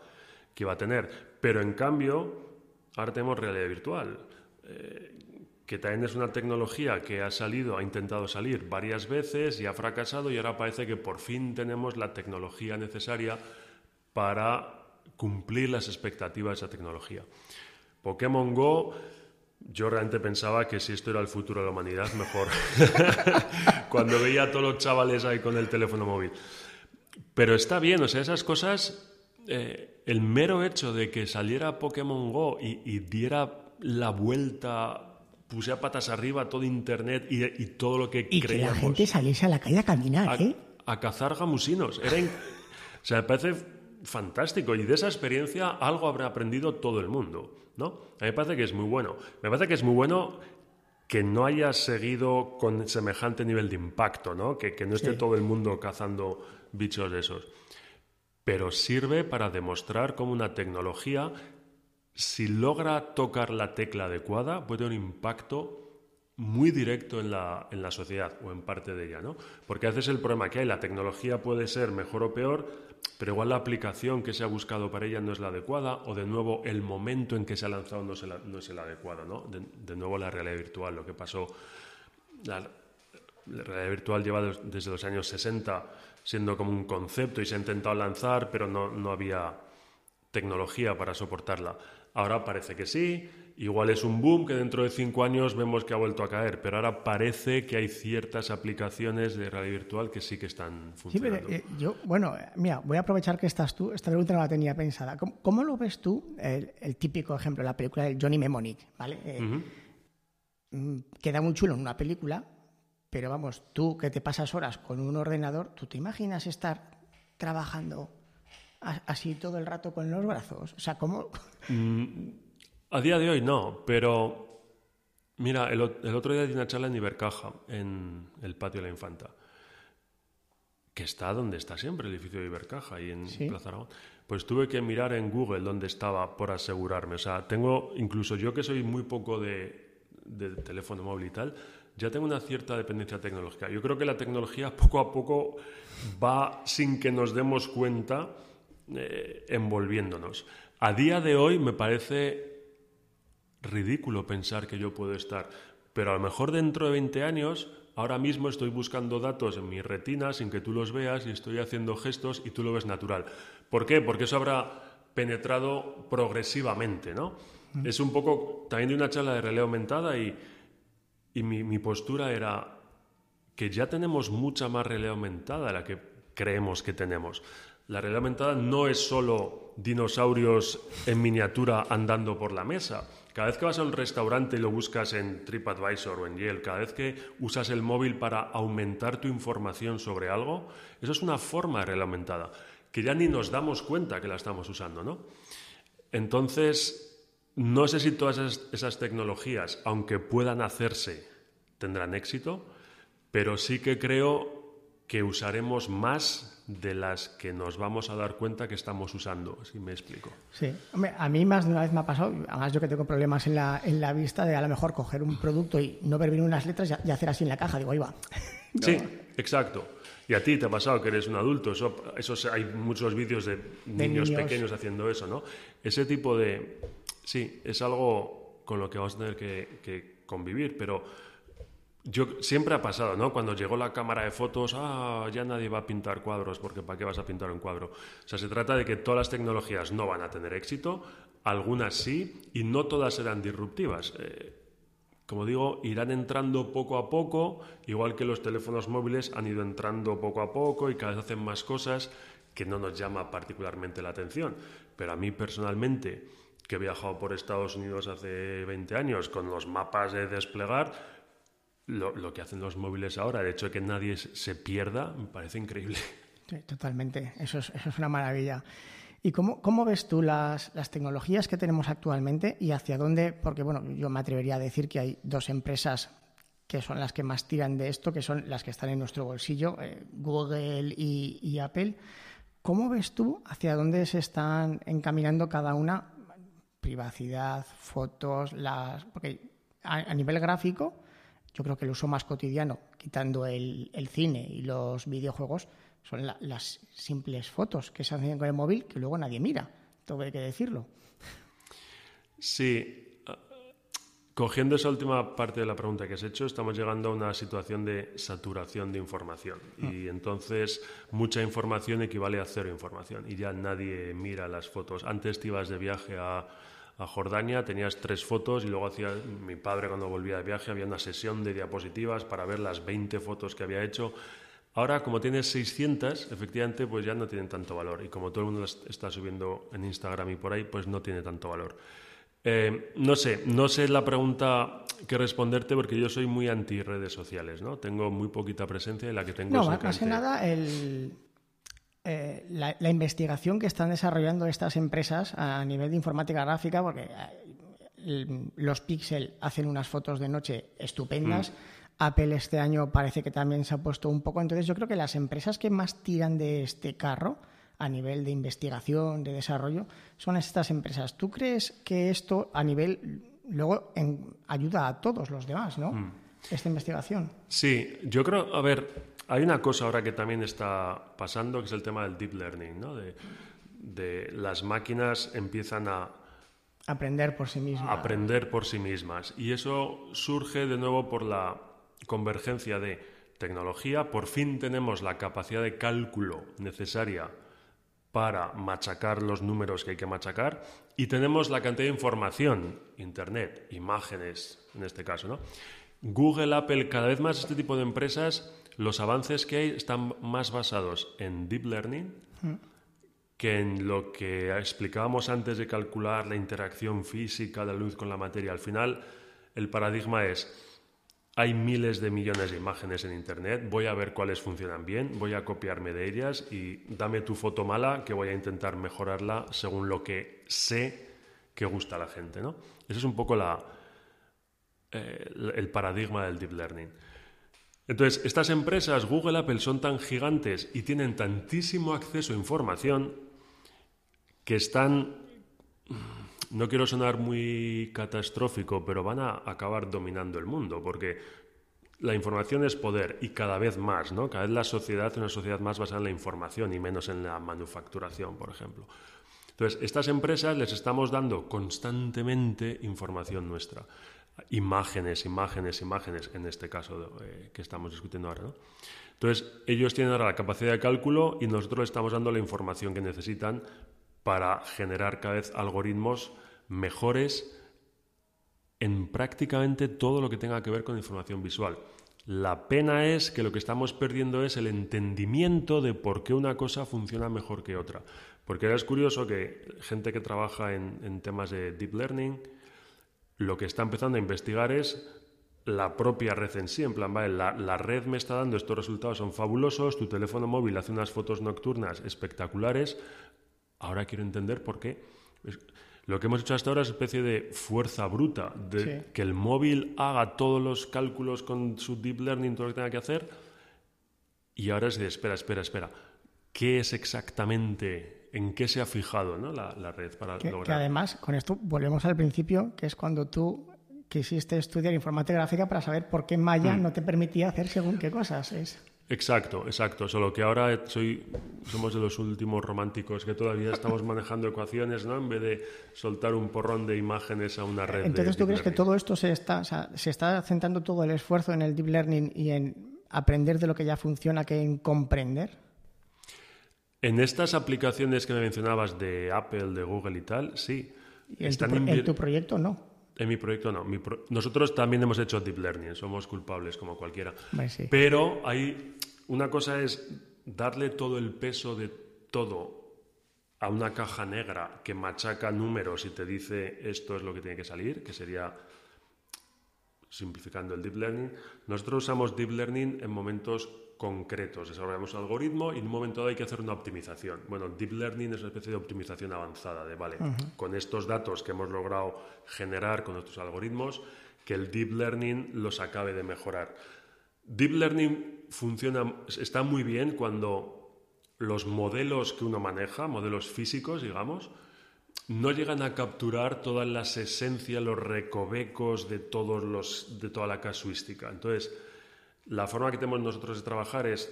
que iba a tener. Pero en cambio, ahora tenemos realidad virtual. Eh, que también es una tecnología que ha salido, ha intentado salir varias veces y ha fracasado y ahora parece que por fin tenemos la tecnología necesaria para cumplir las expectativas de esa tecnología. Pokémon Go, yo realmente pensaba que si esto era el futuro de la humanidad, mejor. [LAUGHS] Cuando veía a todos los chavales ahí con el teléfono móvil. Pero está bien, o sea, esas cosas, eh, el mero hecho de que saliera Pokémon Go y, diera la vuelta puse patas arriba todo Internet y, todo lo que y que la gente saliese a la calle a caminar, a, ¿eh? A cazar gamusinos. Era [LAUGHS] o sea, me parece fantástico y de esa experiencia algo habrá aprendido todo el mundo, ¿no? A mí me parece que es muy bueno. Me parece que es muy bueno que no haya seguido con semejante nivel de impacto, ¿no? Que, no esté todo el mundo cazando bichos de esos. Pero sirve para demostrar cómo una tecnología, si logra tocar la tecla adecuada, puede tener un impacto muy directo en la, en la sociedad o en parte de ella, ¿no? Porque a veces el problema que hay, la tecnología puede ser mejor o peor, pero igual la aplicación que se ha buscado para ella no es la adecuada o de nuevo el momento en que se ha lanzado no es el, no adecuado, ¿no? De, nuevo la realidad virtual, lo que pasó, la, realidad virtual lleva desde los años 60 siendo como un concepto y se ha intentado lanzar, pero no, no había tecnología para soportarla. Ahora parece que sí, igual es un boom que dentro de cinco años vemos que ha vuelto a caer, pero ahora parece que hay ciertas aplicaciones de realidad virtual que sí que están funcionando. Sí, pero eh, yo, bueno, mira, voy a aprovechar que estás tú, esta pregunta no la tenía pensada. ¿Cómo, lo ves tú, el, típico ejemplo, la película de Johnny Mnemonic, ¿vale? Eh, mm, queda muy chulo en una película, pero vamos, tú que te pasas horas con un ordenador, ¿tú te imaginas estar trabajando así todo el rato con los brazos? O sea, ¿cómo...? Mm, a día de hoy no, pero... Mira, el, otro día di una charla en Ibercaja, en el patio de la Infanta, que está donde está siempre el edificio de Ibercaja, ahí en Plaza Aragón. Pues tuve que mirar en Google dónde estaba por asegurarme. O sea, tengo, incluso yo que soy muy poco de, de teléfono móvil y tal, ya tengo una cierta dependencia tecnológica. Yo creo que la tecnología poco a poco va, sin que nos demos cuenta, eh, envolviéndonos. A día de hoy me parece ridículo pensar que yo puedo estar, pero a lo mejor dentro de 20 años, ahora mismo estoy buscando datos en mi retina sin que tú los veas y estoy haciendo gestos y tú lo ves natural. ¿Por qué? Porque eso habrá penetrado progresivamente, ¿no? Mm. Es un poco también de una charla de realidad aumentada y, y mi, mi postura era que ya tenemos mucha más realidad aumentada de la que creemos que tenemos. La realidad aumentada no es solo dinosaurios en miniatura andando por la mesa. Cada vez que vas a un restaurante y lo buscas en TripAdvisor o en Yelp, cada vez que usas el móvil para aumentar tu información sobre algo, eso es una forma de aumentada, que ya ni nos damos cuenta que la estamos usando, ¿no? Entonces, no sé si todas esas tecnologías, aunque puedan hacerse, tendrán éxito, pero sí que creo que usaremos más de las que nos vamos a dar cuenta que estamos usando, si me explico. Sí, a mí más de una vez me ha pasado, además yo que tengo problemas en la, en la vista, de a lo mejor coger un producto y no ver bien unas letras y, hacer así en la caja, digo, ahí va. [LAUGHS] Sí, exacto. Y a ti te ha pasado que eres un adulto, eso, hay muchos vídeos de, niños, pequeños haciendo eso, ¿no? Ese tipo de... Sí, es algo con lo que vamos a tener que, que convivir, pero yo siempre ha pasado, ¿no? Cuando llegó la cámara de fotos, ah, ya nadie va a pintar cuadros, porque ¿para qué vas a pintar un cuadro? O sea, se trata de que todas las tecnologías no van a tener éxito, algunas sí, y no todas serán disruptivas. Eh, como digo, irán entrando poco a poco, igual que los teléfonos móviles han ido entrando poco a poco y cada vez hacen más cosas que no nos llama particularmente la atención. Pero a mí personalmente, que he viajado por Estados Unidos hace 20 años con los mapas de desplegar, lo, que hacen los móviles ahora, el hecho de que nadie se pierda, me parece increíble. Totalmente, eso es, una maravilla. ¿Y cómo, cómo ves tú las, las, tecnologías que tenemos actualmente y hacia dónde? Porque, bueno, yo me atrevería a decir que hay dos empresas que son las que más tiran de esto, que son las que están en nuestro bolsillo, eh, Google y, Apple. ¿Cómo ves tú hacia dónde se están encaminando cada una? Privacidad, fotos, las. Porque a nivel gráfico yo creo que el uso más cotidiano, quitando el, cine y los videojuegos, son las simples fotos que se hacen con el móvil que luego nadie mira. Tengo que decirlo. Sí. Cogiendo esa última parte de la pregunta que has hecho, estamos llegando a una situación de saturación de información. Ah. Y entonces mucha información equivale a cero información. Y ya nadie mira las fotos. Antes te ibas de viaje a a Jordania, tenías tres fotos y luego hacía mi padre cuando volvía de viaje había una sesión de diapositivas para ver las 20 fotos que había hecho. Ahora, como tienes 600, efectivamente, pues ya no tienen tanto valor. Y como todo el mundo está subiendo en Instagram y por ahí, pues no tiene tanto valor. Eh, no sé, no sé la pregunta que responderte porque yo soy muy anti redes sociales, ¿no? Tengo muy poquita presencia y la que tengo no, es más que nada el, eh, la, investigación que están desarrollando estas empresas a nivel de informática gráfica, porque eh, los Pixel hacen unas fotos de noche estupendas. Mm. Apple este año parece que también se ha puesto un poco. Entonces, yo creo que las empresas que más tiran de este carro a nivel de investigación, de desarrollo, son estas empresas. ¿Tú crees que esto a nivel luego ayuda a todos los demás, ¿no? Mm. Esta investigación. Sí, yo creo, a ver, hay una cosa ahora que también está pasando, que es el tema del deep learning, ¿no? de, las máquinas empiezan a... Aprender por sí mismas. Aprender por sí mismas. Y eso surge de nuevo por la convergencia de tecnología. Por fin tenemos la capacidad de cálculo necesaria para machacar los números que hay que machacar y tenemos la cantidad de información, Internet, imágenes en este caso, ¿no? Google, Apple, cada vez más este tipo de empresas los avances que hay están más basados en deep learning que en lo que explicábamos antes de calcular la interacción física de la luz con la materia. Al final, el paradigma es, hay miles de millones de imágenes en Internet, voy a ver cuáles funcionan bien, voy a copiarme de ellas y dame tu foto mala que voy a intentar mejorarla según lo que sé que gusta a la gente. ¿no? Ese es un poco la, eh, el paradigma del deep learning. Entonces, estas empresas, Google, Apple, son tan gigantes y tienen tantísimo acceso a información que están, no quiero sonar muy catastrófico, pero van a acabar dominando el mundo, porque la información es poder y cada vez más, ¿no? Cada vez la sociedad es una sociedad más basada en la información y menos en la manufacturación, por ejemplo. Entonces, estas empresas les estamos dando constantemente información nuestra imágenes, imágenes, imágenes, en este caso eh, que estamos discutiendo ahora. Entonces, ellos tienen ahora la capacidad de cálculo y nosotros les estamos dando la información que necesitan para generar cada vez algoritmos mejores en prácticamente todo lo que tenga que ver con información visual. La pena es que lo que estamos perdiendo es el entendimiento de por qué una cosa funciona mejor que otra. Porque es curioso que gente que trabaja en temas de deep learning, lo que está empezando a investigar es la propia red en sí, en plan, vale, la, red me está dando estos resultados, son fabulosos, tu teléfono móvil hace unas fotos nocturnas espectaculares, ahora quiero entender por qué. Lo que hemos hecho hasta ahora es una especie de fuerza bruta, de que el móvil haga todos los cálculos con su deep learning, todo lo que tenga que hacer, y ahora es de, espera, espera, espera, ¿qué es exactamente en qué se ha fijado la, red para que, lograr. Que además, con esto volvemos al principio, que es cuando tú quisiste estudiar informática gráfica para saber por qué Maya mm. no te permitía hacer según qué cosas. Es... Exacto, exacto. Solo que ahora soy, somos de los últimos románticos que todavía estamos [LAUGHS] manejando ecuaciones, ¿no? En vez de soltar un porrón de imágenes a una red. Entonces, ¿tú crees que todo esto se está, se está centrando todo el esfuerzo en el deep learning y en aprender de lo que ya funciona que en comprender? En estas aplicaciones que me mencionabas de Apple, de Google y tal, sí. ¿Y en, tu, proyecto no? En mi proyecto no. Nosotros también hemos hecho deep learning, somos culpables como cualquiera. Pero hay una cosa es darle todo el peso de todo a una caja negra que machaca números y te dice esto es lo que tiene que salir, que sería simplificando el deep learning. Nosotros usamos deep learning en momentos concretos. Desarrollamos un algoritmo y en un momento dado hay que hacer una optimización. Bueno, deep learning es una especie de optimización avanzada de, vale, con estos datos que hemos logrado generar con nuestros algoritmos, que el deep learning los acabe de mejorar. Deep learning funciona, está muy bien cuando los modelos que uno maneja, modelos físicos, digamos, no llegan a capturar todas las esencias, los recovecos de, todos los, de toda la casuística. Entonces, la forma que tenemos nosotros de trabajar es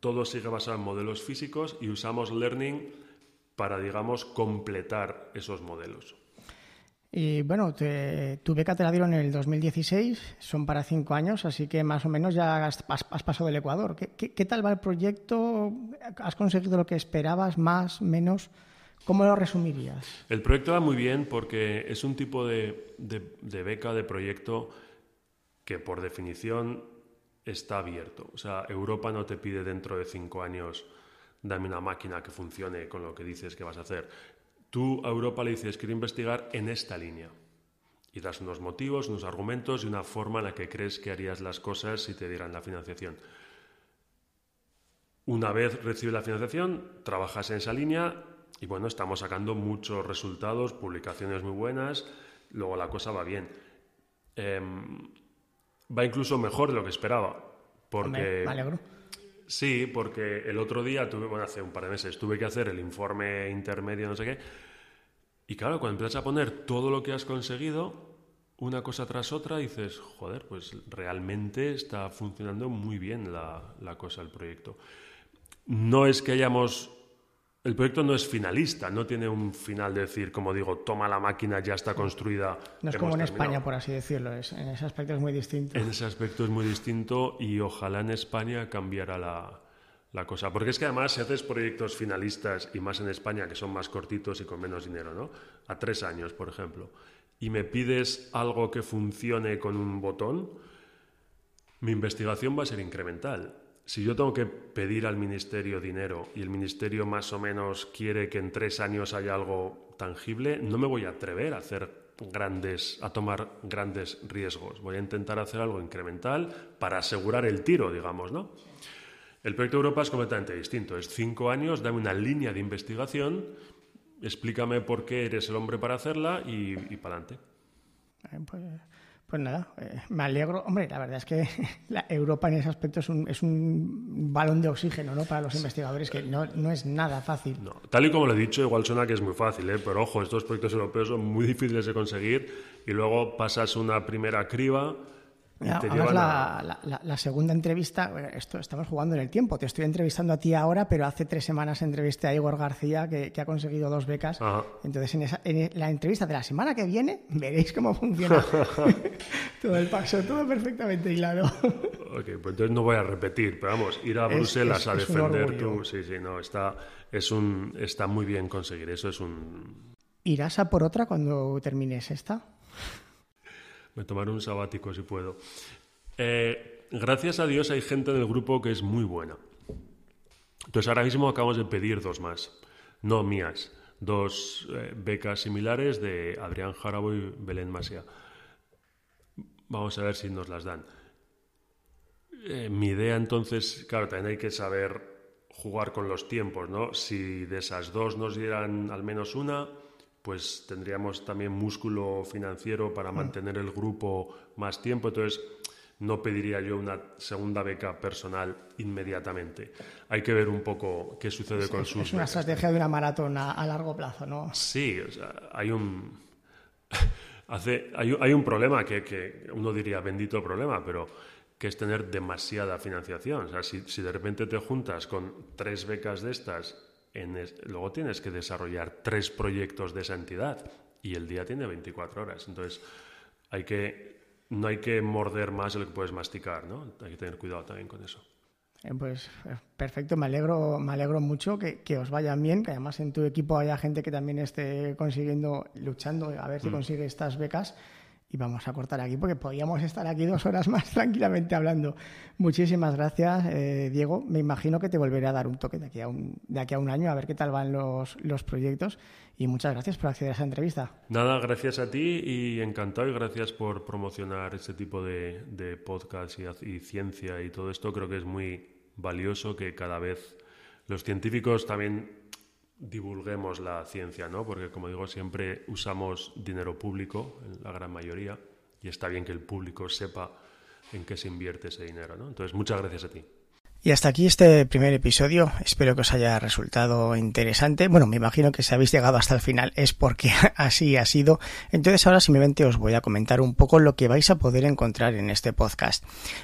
todo sigue basado en modelos físicos y usamos learning para, digamos, completar esos modelos. Y bueno, tu beca te la dieron en el 2016, son para cinco años, así que más o menos ya has, pasado del Ecuador. ¿Qué, tal va el proyecto? ¿Has conseguido lo que esperabas, más, menos? ¿Cómo lo resumirías? El proyecto va muy bien porque es un tipo de, de beca, de proyecto que por definición está abierto. O sea, Europa no te pide dentro de cinco años dame una máquina que funcione con lo que dices que vas a hacer. Tú a Europa le dices, quiero investigar en esta línea. Y das unos motivos, unos argumentos y una forma en la que crees que harías las cosas si te dieran la financiación. Una vez recibes la financiación, trabajas en esa línea y bueno, estamos sacando muchos resultados, publicaciones muy buenas, luego la cosa va bien. Em, va incluso mejor de lo que esperaba. Porque, alegro. Sí, porque el otro día, tuve, bueno, hace un par de meses, tuve que hacer el informe intermedio, no sé qué. Y claro, cuando empiezas a poner todo lo que has conseguido, una cosa tras otra, dices, joder, pues realmente está funcionando muy bien la, la cosa, el proyecto. No es que hayamos el proyecto no es finalista, no tiene un final de decir, como digo, toma la máquina, ya está construida. No es como en España, por así decirlo, es, en ese aspecto es muy distinto. En ese aspecto es muy distinto y ojalá en España cambiara la, la cosa. Porque es que además si haces proyectos finalistas y más en España que son más cortitos y con menos dinero, ¿no? A tres años, por ejemplo, y me pides algo que funcione con un botón, mi investigación va a ser incremental si yo tengo que pedir al ministerio dinero y el ministerio más o menos quiere que en tres años haya algo tangible, no me voy a atrever a hacer grandes, a tomar grandes riesgos. Voy a intentar hacer algo incremental para asegurar el tiro, digamos, ¿no? El proyecto Europa es completamente distinto. Es cinco años, dame una línea de investigación, explícame por qué eres el hombre para hacerla y, para adelante. Pues pues nada, eh, me alegro. Hombre, la verdad es que [LAUGHS] la Europa en ese aspecto es un, es un balón de oxígeno ¿no? para los investigadores que no, no, es nada fácil. No, tal y como lo he dicho, igual suena que es muy fácil, ¿eh? pero ojo, estos proyectos europeos son muy [LAUGHS] difíciles de conseguir y luego pasas una primera criba la, segunda entrevista, esto estamos jugando en el tiempo, te estoy entrevistando a ti ahora, pero hace tres semanas entrevisté a Igor García, que, ha conseguido dos becas. Entonces, en, esa, en la entrevista de la semana que viene, [LAUGHS] veréis cómo funciona [LAUGHS] todo el paso, todo perfectamente hilado. [LAUGHS] ok, pues entonces no voy a repetir, pero vamos, ir a Bruselas a defender tu... Sí, sí, no, está, es un, está muy bien conseguir, eso es un... ¿Irás a por otra cuando termines esta? Me tomaré un sabático si puedo. Eh, gracias a Dios hay gente en el grupo que es muy buena. Entonces ahora mismo acabamos de pedir dos más, no mías, dos eh, becas similares de Adrián Jarabo y Belén Masia. Vamos a ver si nos las dan. Eh, mi idea entonces, claro, también hay que saber jugar con los tiempos, ¿no? Si de esas dos nos dieran al menos una, pues tendríamos también músculo financiero para mm. mantener el grupo más tiempo. Entonces, no pediría yo una segunda beca personal inmediatamente. Hay que ver un poco qué sucede con sus. Es una estrategia de una maratón a, largo plazo, ¿no? Sí, hay un. [LAUGHS] Hace, hay, hay, un problema que, que, uno diría bendito problema, pero que es tener demasiada financiación. O sea, si, si de repente te juntas con tres becas de estas, en luego tienes que desarrollar tres proyectos de esa entidad y el día tiene 24 horas. Entonces, hay que, no hay que morder más de lo que puedes masticar, ¿no? Hay que tener cuidado también con eso. Eh, pues eh, perfecto, me alegro, me alegro mucho que, que, os vayan bien, que además en tu equipo haya gente que también esté consiguiendo, luchando a ver si mm. consigue estas becas y vamos a cortar aquí porque podríamos estar aquí dos horas más [LAUGHS] tranquilamente hablando. Muchísimas gracias, eh, Diego. Me imagino que te volveré a dar un toque de aquí a un, de aquí a un año a ver qué tal van los, los proyectos. Y muchas gracias por acceder a esa entrevista. Nada, gracias a ti y encantado y gracias por promocionar este tipo de, de podcast y ciencia y todo esto. Creo que es muy valioso que cada vez los científicos también divulguemos la ciencia, ¿no? Porque, como digo, siempre usamos dinero público, en la gran mayoría, y está bien que el público sepa en qué se invierte ese dinero, ¿no? Entonces, muchas gracias a ti. Y hasta aquí este primer episodio. Espero que os haya resultado interesante. Bueno, me imagino que si habéis llegado hasta el final es porque [LAUGHS] así ha sido. Entonces ahora simplemente os voy a comentar un poco lo que vais a poder encontrar en este podcast.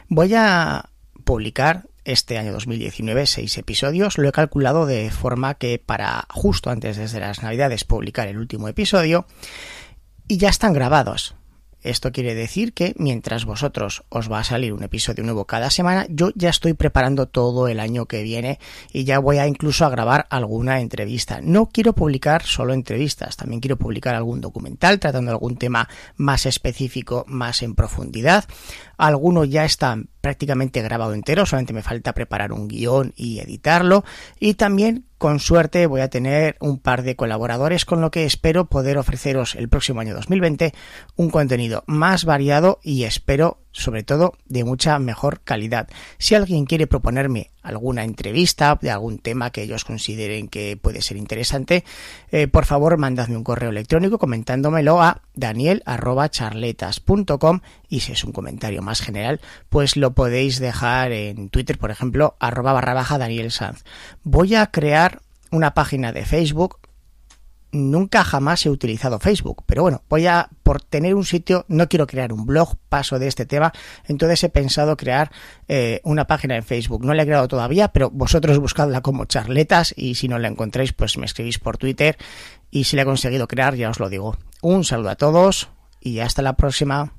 Voy a publicar este año 2019 seis episodios. Lo he calculado de forma que para justo antes de las Navidades publicar el último episodio y ya están grabados. Esto quiere decir que mientras vosotros os va a salir un episodio nuevo cada semana, yo ya estoy preparando todo el año que viene y ya voy a incluso a grabar alguna entrevista. No quiero publicar solo entrevistas, también quiero publicar algún documental tratando algún tema más específico, más en profundidad. Alguno ya está prácticamente grabado entero, solamente me falta preparar un guion y editarlo. Y también con suerte voy a tener un par de colaboradores con lo que espero poder ofreceros el próximo año 2020 un contenido más variado y espero sobre todo de mucha mejor calidad. Si alguien quiere proponerme alguna entrevista de algún tema que ellos consideren que puede ser interesante, eh, por favor mandadme un correo electrónico comentándomelo a daniel.charletas.com y si es un comentario más general, pues lo podéis dejar en Twitter, por ejemplo, arroba barra baja Daniel Sanz. Voy a crear una página de Facebook nunca jamás he utilizado Facebook, pero bueno, voy a, por tener un sitio, no quiero crear un blog, paso de este tema, entonces he pensado crear eh, una página en Facebook. No la he creado todavía, pero vosotros buscadla como charletas y si no la encontréis, pues me escribís por Twitter y si la he conseguido crear, ya os lo digo. Un saludo a todos y hasta la próxima.